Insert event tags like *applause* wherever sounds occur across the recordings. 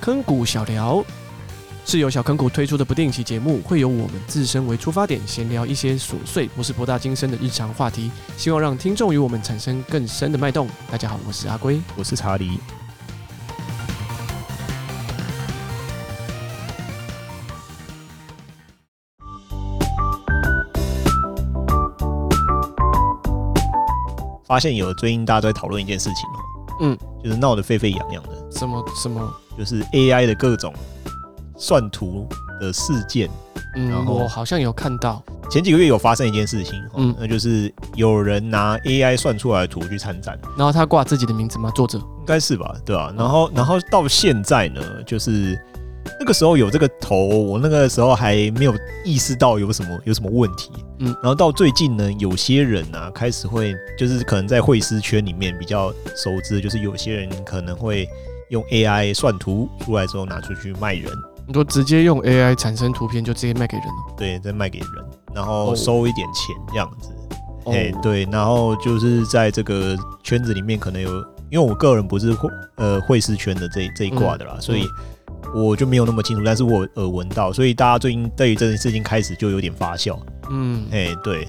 坑谷小聊，是由小坑谷推出的不定期节目，会由我们自身为出发点，闲聊一些琐碎不是博大精深的日常话题，希望让听众与我们产生更深的脉动。大家好，我是阿龟，我是查理。发现有最近大家都在讨论一件事情哦，嗯，就是闹得沸沸扬扬的，什么什么，就是 AI 的各种算图的事件。嗯，然后我好像有看到前几个月有发生一件事情，嗯，那就是有人拿 AI 算出来的图去参展，然后他挂自己的名字吗？作者应该是吧，对吧、啊？然后，然后到现在呢，就是。那个时候有这个头，我那个时候还没有意识到有什么有什么问题。嗯，然后到最近呢，有些人啊开始会，就是可能在会师圈里面比较熟知，就是有些人可能会用 AI 算图出来之后拿出去卖人。你说直接用 AI 产生图片就直接卖给人了？对，再卖给人，然后收一点钱这样子。哎，对，然后就是在这个圈子里面可能有，因为我个人不是会呃会师圈的这这一挂的啦，所以。我就没有那么清楚，但是我耳闻到，所以大家最近对于这件事情开始就有点发酵。嗯，哎，对，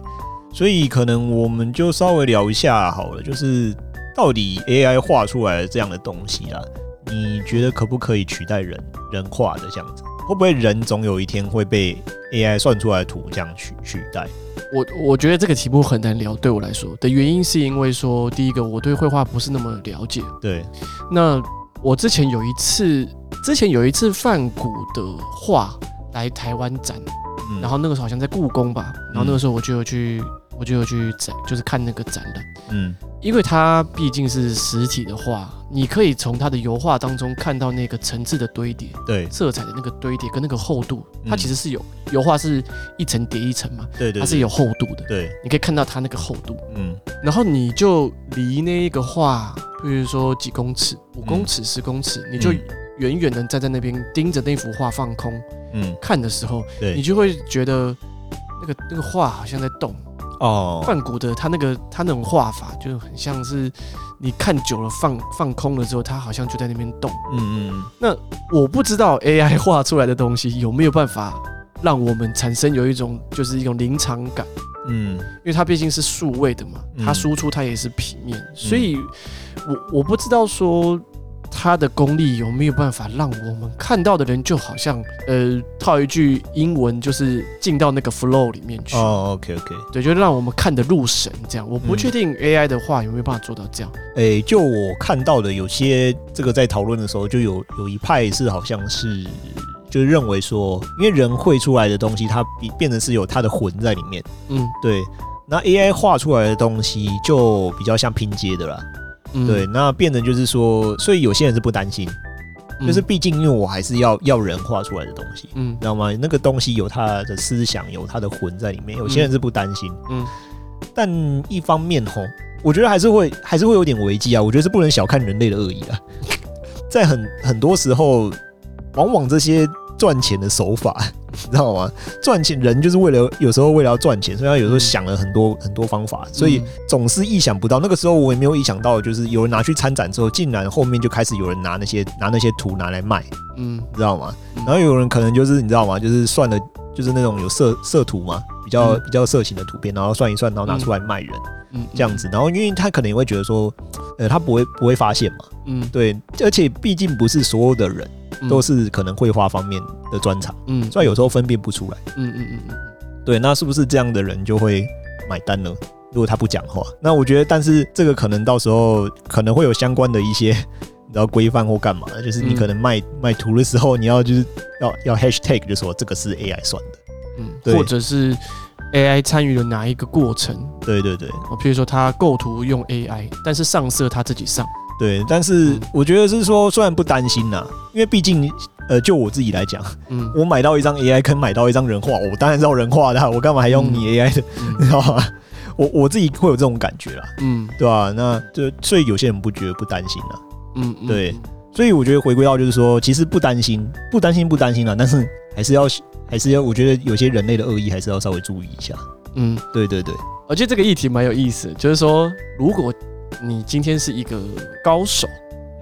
所以可能我们就稍微聊一下好了，就是到底 AI 画出来的这样的东西啦，你觉得可不可以取代人人画的这样子？会不会人总有一天会被 AI 算出来的图这样取取代？我我觉得这个题目很难聊，对我来说的原因是因为说，第一个我对绘画不是那么了解。对，那我之前有一次。之前有一次梵谷的画来台湾展，嗯，然后那个时候好像在故宫吧，然后那个时候我就有去，我就有去展，就是看那个展览，嗯，因为它毕竟是实体的画，你可以从它的油画当中看到那个层次的堆叠，对，色彩的那个堆叠跟那个厚度，它其实是有油画是一层叠一层嘛，对，对对，它是有厚度的，对，你可以看到它那个厚度，嗯，然后你就离那一个画，比如说几公尺，五公尺、十公尺，你就。远远的站在那边盯着那幅画放空，嗯，看的时候，对，你就会觉得那个那个画好像在动哦。梵谷的他那个他那种画法就很像是你看久了放放空了之后，他好像就在那边动，嗯嗯。那我不知道 AI 画出来的东西有没有办法让我们产生有一种就是一种临场感，嗯，因为它毕竟是数位的嘛，它输出它也是平面，所以我我不知道说。他的功力有没有办法让我们看到的人就好像呃套一句英文，就是进到那个 flow 里面去？哦，OK OK，对，就让我们看得入神这样。我不确定 AI 的话有没有办法做到这样。诶、嗯欸，就我看到的有些这个在讨论的时候，就有有一派是好像是就是认为说，因为人绘出来的东西，它比变成是有它的魂在里面。嗯，对。那 AI 画出来的东西就比较像拼接的啦。嗯、对，那变成就是说，所以有些人是不担心，嗯、就是毕竟因为我还是要要人画出来的东西，嗯，知道吗？那个东西有他的思想，有他的魂在里面。有些人是不担心，嗯，但一方面吼，我觉得还是会还是会有点危机啊。我觉得是不能小看人类的恶意啊，*laughs* 在很很多时候，往往这些赚钱的手法。你 *laughs* 知道吗？赚钱人就是为了有时候为了要赚钱，所以他有时候想了很多很多方法，所以总是意想不到。那个时候我也没有意想到，就是有人拿去参展之后，竟然后面就开始有人拿那些拿那些图拿来卖，嗯，你知道吗？然后有人可能就是你知道吗？就是算了，就是那种有色色图嘛，比较比较色情的图片，然后算一算，然后拿出来卖人，嗯，这样子。然后因为他可能也会觉得说，呃，他不会不会发现嘛，嗯，对，而且毕竟不是所有的人。都是可能绘画方面的专长，嗯，所以有时候分辨不出来，嗯嗯嗯嗯，对，那是不是这样的人就会买单呢？如果他不讲话，那我觉得，但是这个可能到时候可能会有相关的一些，*laughs* 你知道规范或干嘛，就是你可能卖卖图的时候，你要就是要要 hashtag 就说这个是 AI 算的，嗯，对，或者是 AI 参与了哪一个过程？对对对，我譬如说他构图用 AI，但是上色他自己上。对，但是我觉得是说，虽然不担心呐，因为毕竟，呃，就我自己来讲，嗯，我买到一张 AI 跟买到一张人画，我当然是要人画的，我干嘛还用你 AI 的，嗯、*laughs* 你知道吗？我我自己会有这种感觉啦，嗯，对吧、啊？那就所以有些人不觉得不担心了，嗯，对，所以我觉得回归到就是说，其实不担心，不担心，不担心了，但是还是要还是要，我觉得有些人类的恶意还是要稍微注意一下，嗯，对对对，我觉得这个议题蛮有意思，就是说如果。你今天是一个高手，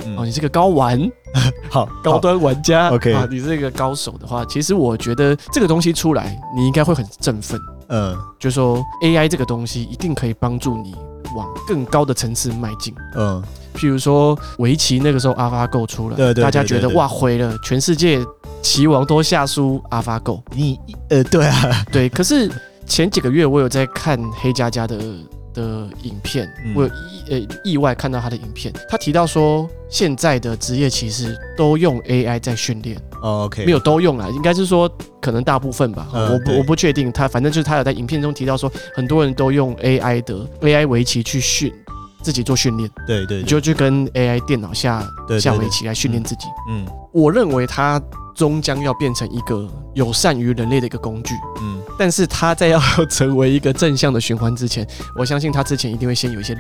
嗯、哦，你是个高玩，*laughs* 好 *laughs* 高端玩家，OK，啊，你是一个高手的话，其实我觉得这个东西出来，你应该会很振奋。嗯，就说 AI 这个东西一定可以帮助你往更高的层次迈进。嗯，譬如说围棋那个时候 AlphaGo 出来，对对，对，对，对，大家觉得哇毁了，全世界棋王都下输 AlphaGo。你呃，对啊，对。可是前几个月我有在看黑加加的的影片，嗯、我有意呃意外看到他的影片，他提到说现在的职业棋士都用 AI 在训练。哦，OK，没有都用了，应该是说可能大部分吧，嗯、我不我不确定。他反正就是他有在影片中提到说，很多人都用 AI 的 AI 围棋去训自己做训练，对对，你，就去跟 AI 电脑下下围棋来训练自己。嗯，我认为它终将要变成一个友善于人类的一个工具。嗯，但是他在要成为一个正向的循环之前，我相信他之前一定会先有一些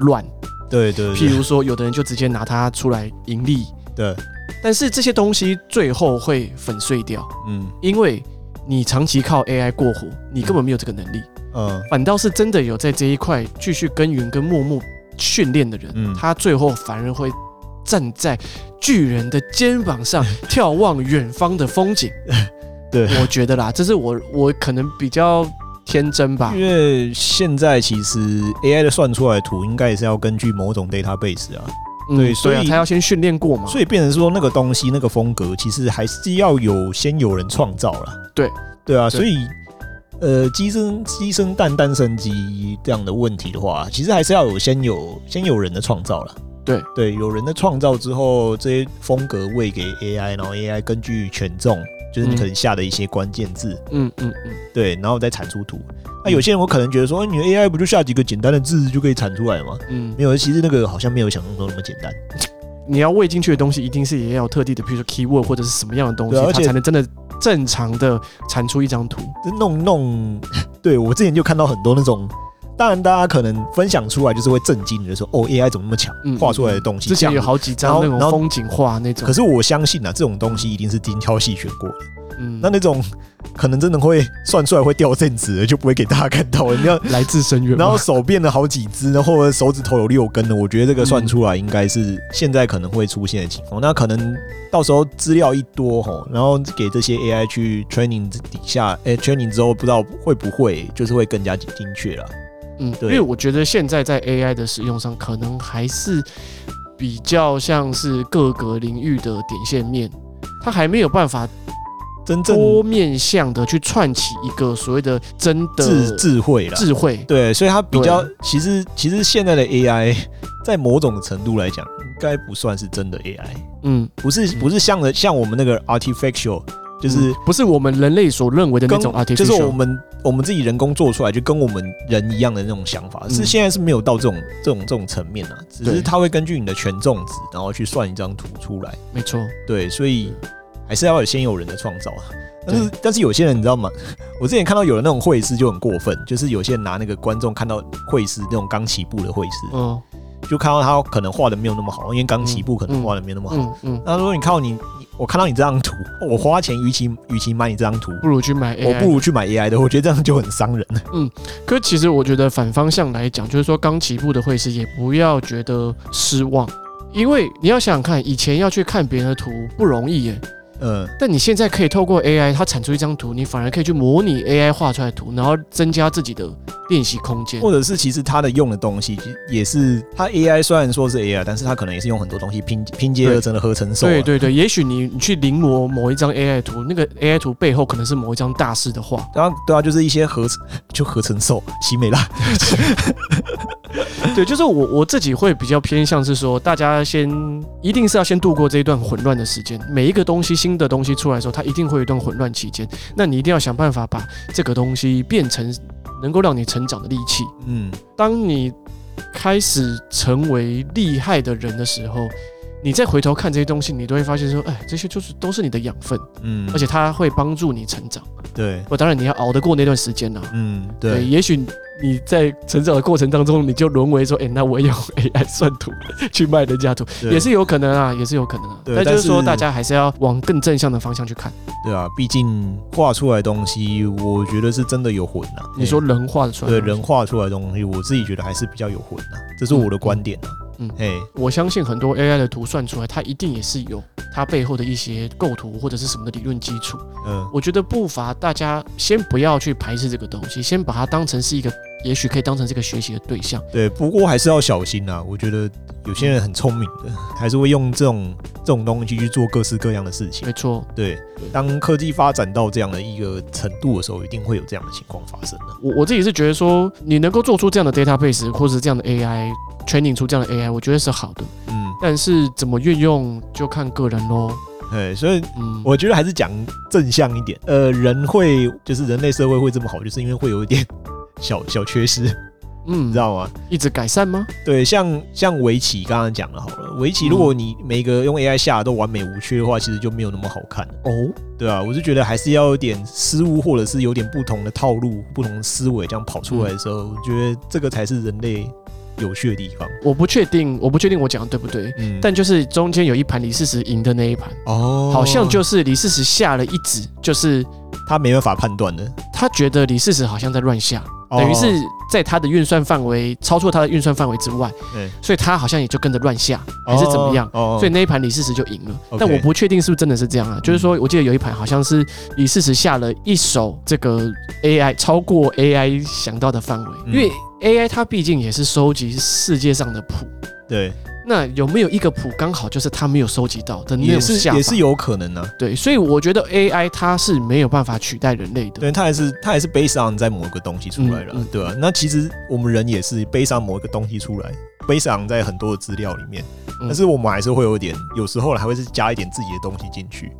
乱。对，对对，譬如说，有的人就直接拿它出来盈利。对。但是这些东西最后会粉碎掉，嗯，因为你长期靠 AI 过活，你根本没有这个能力，嗯，反倒是真的有在这一块继续耕耘跟默默训练的人，嗯，他最后反而会站在巨人的肩膀上 *laughs* 眺望远方的风景，*laughs* 对，我觉得啦，这是我我可能比较天真吧，因为现在其实 AI 的算出来的图应该也是要根据某种 database 啊。对，所以他要先训练过嘛，所以变成说那个东西、那个风格，其实还是要有先有人创造了。对，对啊，所以呃，鸡生鸡生蛋，蛋生鸡这样的问题的话，其实还是要有先有先有人的创造了。对对，有人的创造之后，这些风格喂给 AI，然后 AI 根据权重。就是你可能下的一些关键字，嗯嗯嗯，对，然后再产出图。那有些人我可能觉得说，你的 AI 不就下几个简单的字就可以产出来吗？嗯，没有，其实那个好像没有想象中那么简单。*laughs* 你要喂进去的东西，一定是也要特地的，比如说 keyword 或者是什么样的东西，而且它才能真的正常的产出一张图。弄弄，*laughs* 对我之前就看到很多那种。当然，大家可能分享出来就是会震惊的说：“哦，AI 怎么那么强？画出来的东西。”之前有好几张那种风景画那种。可是我相信啊，这种东西一定是精挑细选过的。嗯，那那种可能真的会算出来会掉阵子的，就不会给大家看到了。你 *laughs* 要来自深渊，然后手变了好几只，然后手指头有六根的，我觉得这个算出来应该是现在可能会出现的情况。那可能到时候资料一多吼，然后给这些 AI 去 training 底下，哎，training 之后不知道会不会就是会更加精确了。嗯，对，因为我觉得现在在 AI 的使用上，可能还是比较像是各个领域的点线面，它还没有办法真正多面向的去串起一个所谓的真的智智慧了。智慧，对，所以它比较其实其实现在的 AI 在某种程度来讲，应该不算是真的 AI。嗯，不是不是像的像我们那个 artificial。就是不是我们人类所认为的那种 artificial，就是我们我们自己人工做出来，就跟我们人一样的那种想法，是现在是没有到这种这种这种层面啊，只是它会根据你的权重值，然后去算一张图出来。没错，对，所以还是要有先有人的创造啊。但是但是有些人你知道吗？*laughs* 我之前看到有的那种会师就很过分，就是有些人拿那个观众看到会师那种刚起步的会师，嗯，就看到他可能画的没有那么好，因为刚起步可能画的没有那么好。嗯，他说你看到你。我看到你这张图，我花钱与其与其买你这张图，不如去买 AI，我不如去买 AI 的。我觉得这样就很伤人。嗯，可其实我觉得反方向来讲，就是说刚起步的绘师也不要觉得失望，因为你要想想看，以前要去看别人的图不容易耶。嗯，但你现在可以透过 AI，它产出一张图，你反而可以去模拟 AI 画出来的图，然后增加自己的练习空间。或者是其实它的用的东西也是，它 AI 虽然说是 AI，但是它可能也是用很多东西拼拼接而成的合成兽。对对对，也许你你去临摹某一张 AI 图，那个 AI 图背后可能是某一张大师的画。然后对啊，就是一些合成就合成兽，奇美拉。*laughs* 对，就是我我自己会比较偏向是说，大家先一定是要先度过这一段混乱的时间。每一个东西新的东西出来的时候，它一定会有一段混乱期间。那你一定要想办法把这个东西变成能够让你成长的利器。嗯，当你开始成为厉害的人的时候。你再回头看这些东西，你都会发现说，哎，这些就是都是你的养分，嗯，而且它会帮助你成长。对，我当然你要熬得过那段时间呢，嗯，对。对，也许你在成长的过程当中，你就沦为说，哎，那我用 *laughs* AI 算图去卖人家图，也是有可能啊，也是有可能啊。对，但就是说，大家还是要往更正向的方向去看。对啊，毕竟画出来的东西，我觉得是真的有魂呐。你说人画出来，对，人画出来的东西，我自己觉得还是比较有魂呐，这是我的观点啊。嗯，哎，我相信很多 AI 的图算出来，它一定也是有它背后的一些构图或者是什么的理论基础。嗯，我觉得不乏大家先不要去排斥这个东西，先把它当成是一个。也许可以当成这个学习的对象，对，不过还是要小心呐。我觉得有些人很聪明的，还是会用这种这种东西去做各式各样的事情。没错，对。当科技发展到这样的一个程度的时候，一定会有这样的情况发生的。我我自己是觉得说，你能够做出这样的 database 或者是这样的 AI training 出这样的 AI，我觉得是好的。嗯，但是怎么运用就看个人喽。对，所以嗯，我觉得还是讲正向一点。呃，人会就是人类社会会这么好，就是因为会有一点。小小缺失，嗯，*laughs* 你知道吗？一直改善吗？对，像像围棋，刚刚讲了好了，围棋如果你每个用 AI 下的都完美无缺的话，其实就没有那么好看哦。对啊，我是觉得还是要有点失误，或者是有点不同的套路、不同的思维这样跑出来的时候，我觉得这个才是人类有趣的地方。我不确定，我不确定我讲的对不对？嗯，但就是中间有一盘李世石赢的那一盘哦，好像就是李世石下了一子，就是他没办法判断的，他觉得李世石好像在乱下。等于是在他的运算范围超出他的运算范围之外，所以他好像也就跟着乱下，还是怎么样？所以那一盘李世石就赢了。但我不确定是不是真的是这样啊？就是说，我记得有一盘好像是李世石下了一手这个 AI 超过 AI 想到的范围，因为 AI 它毕竟也是收集世界上的谱。对。那有没有一个谱刚好就是他没有收集到的那种下法？也是有可能呢、啊。对，所以我觉得 AI 它是没有办法取代人类的。对，它还是它还是 based on 在某一个东西出来了，嗯嗯、对吧、啊？那其实我们人也是 based on 某一个东西出来，based on 在很多的资料里面，但是我们还是会有点，有时候还会是加一点自己的东西进去。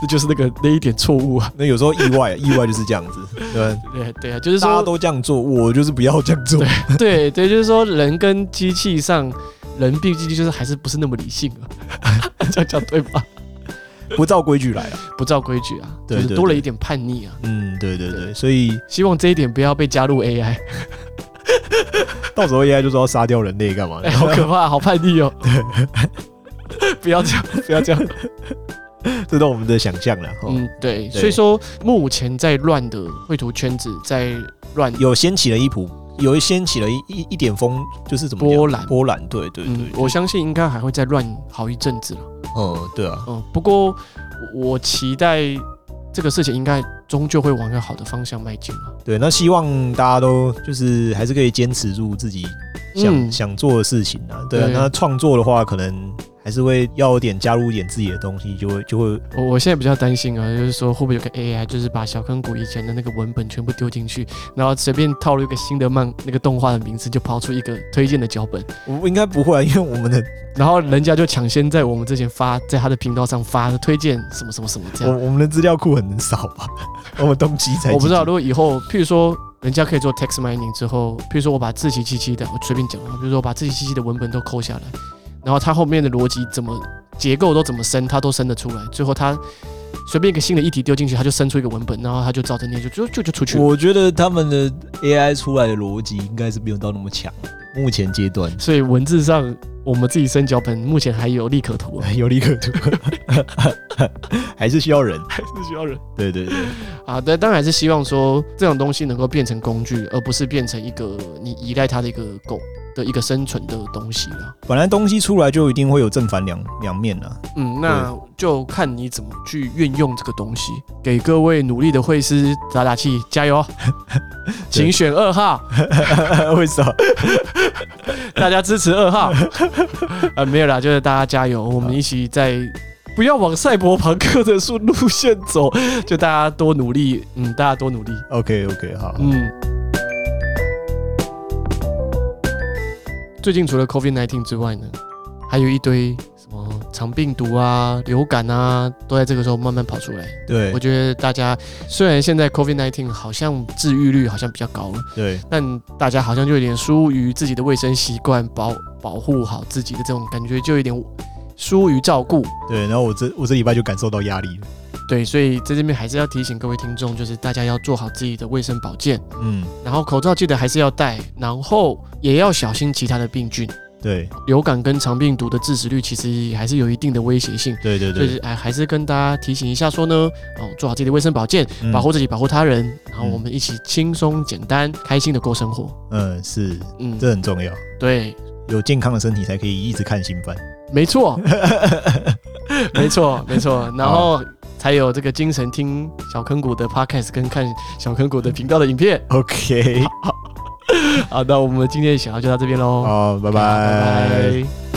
这就是那个那一点错误啊！*laughs* 那有时候意外，*laughs* 意外就是这样子，对对对啊，就是说大家都这样做，我就是不要这样做。对 *laughs* 对，就是说人跟机器上，人毕竟就是还是不是那么理性啊，这样讲对吧？不照规矩来啊，不照规矩啊，就是多了一点叛逆啊。嗯，对对对，所以希望这一点不要被加入 AI，到时候 AI 就说要杀掉人类干嘛？好可怕，好叛逆哦！不要这样，不要这样。这都我们的想象了。嗯，对，所以说目前在乱的绘图圈子在乱，有掀起了一股，有掀起了一一一点风，就是怎么波澜波澜，对对对，我相信应该还会再乱好一阵子了。嗯，对啊，嗯，不过我期待这个事情应该终究会往一个好的方向迈进了。对，那希望大家都就是还是可以坚持住自己想想做的事情啊。对啊，那创作的话可能。还是会要点加入一点自己的东西，就会就会。我我现在比较担心啊，就是说会不会有个 AI，就是把小坑谷以前的那个文本全部丢进去，然后随便套入一个新的漫那个动画的名字，就抛出一个推荐的脚本。我应该不会啊，因为我们的，*laughs* 然后人家就抢先在我们之前发，在他的频道上发的推荐什么什么什么这样。我我们的资料库很少吧？*laughs* 我们东西才。我不知道，如果以后譬如说人家可以做 text mining 之后，譬如说我把自己七七的，我随便讲啊，比如说我把自己七七的文本都抠下来，然后它后面的逻辑怎么？结构都怎么生，它都生得出来。最后它随便一个新的议题丢进去，它就生出一个文本，然后它就照着念，就就就就出去。我觉得他们的 AI 出来的逻辑应该是没有到那么强，目前阶段。所以文字上我们自己生脚本，目前还有利可图，*laughs* 有利可图，*laughs* 还是需要人，还是需要人。对对对，啊，但当然还是希望说这种东西能够变成工具，而不是变成一个你依赖它的一个狗。的一个生存的东西了。本来东西出来就一定会有正反两两面了。嗯，那就看你怎么去运用这个东西。给各位努力的会师打打气，加油！*laughs* 请选二号。*laughs* 为什么？*laughs* 大家支持二号。啊，没有啦，就是大家加油，我们一起在不要往赛博朋克的路路线走，就大家多努力。嗯，大家多努力。OK OK，好。嗯。最近除了 COVID-19 之外呢，还有一堆什么肠病毒啊、流感啊，都在这个时候慢慢跑出来。对，我觉得大家虽然现在 COVID-19 好像治愈率好像比较高了，对，但大家好像就有点疏于自己的卫生习惯，保保护好自己的这种感觉，就有点疏于照顾。对，然后我这我这礼拜就感受到压力了。对，所以在这边还是要提醒各位听众，就是大家要做好自己的卫生保健，嗯，然后口罩记得还是要戴，然后也要小心其他的病菌。对，流感跟肠病毒的致死率其实还是有一定的威胁性。对对对，就是哎，还是跟大家提醒一下说呢，哦，做好自己的卫生保健，保护自己，保护他人，然后我们一起轻松简单、开心的过生活。嗯，是，嗯，这很重要。对。有健康的身体才可以一直看新番。没错，*laughs* 没错，没错。然后才有这个精神听小坑谷的 podcast 跟看小坑谷的频道的影片。OK，*laughs* 好，那我们今天的小聊就到这边喽。好，拜拜。拜拜。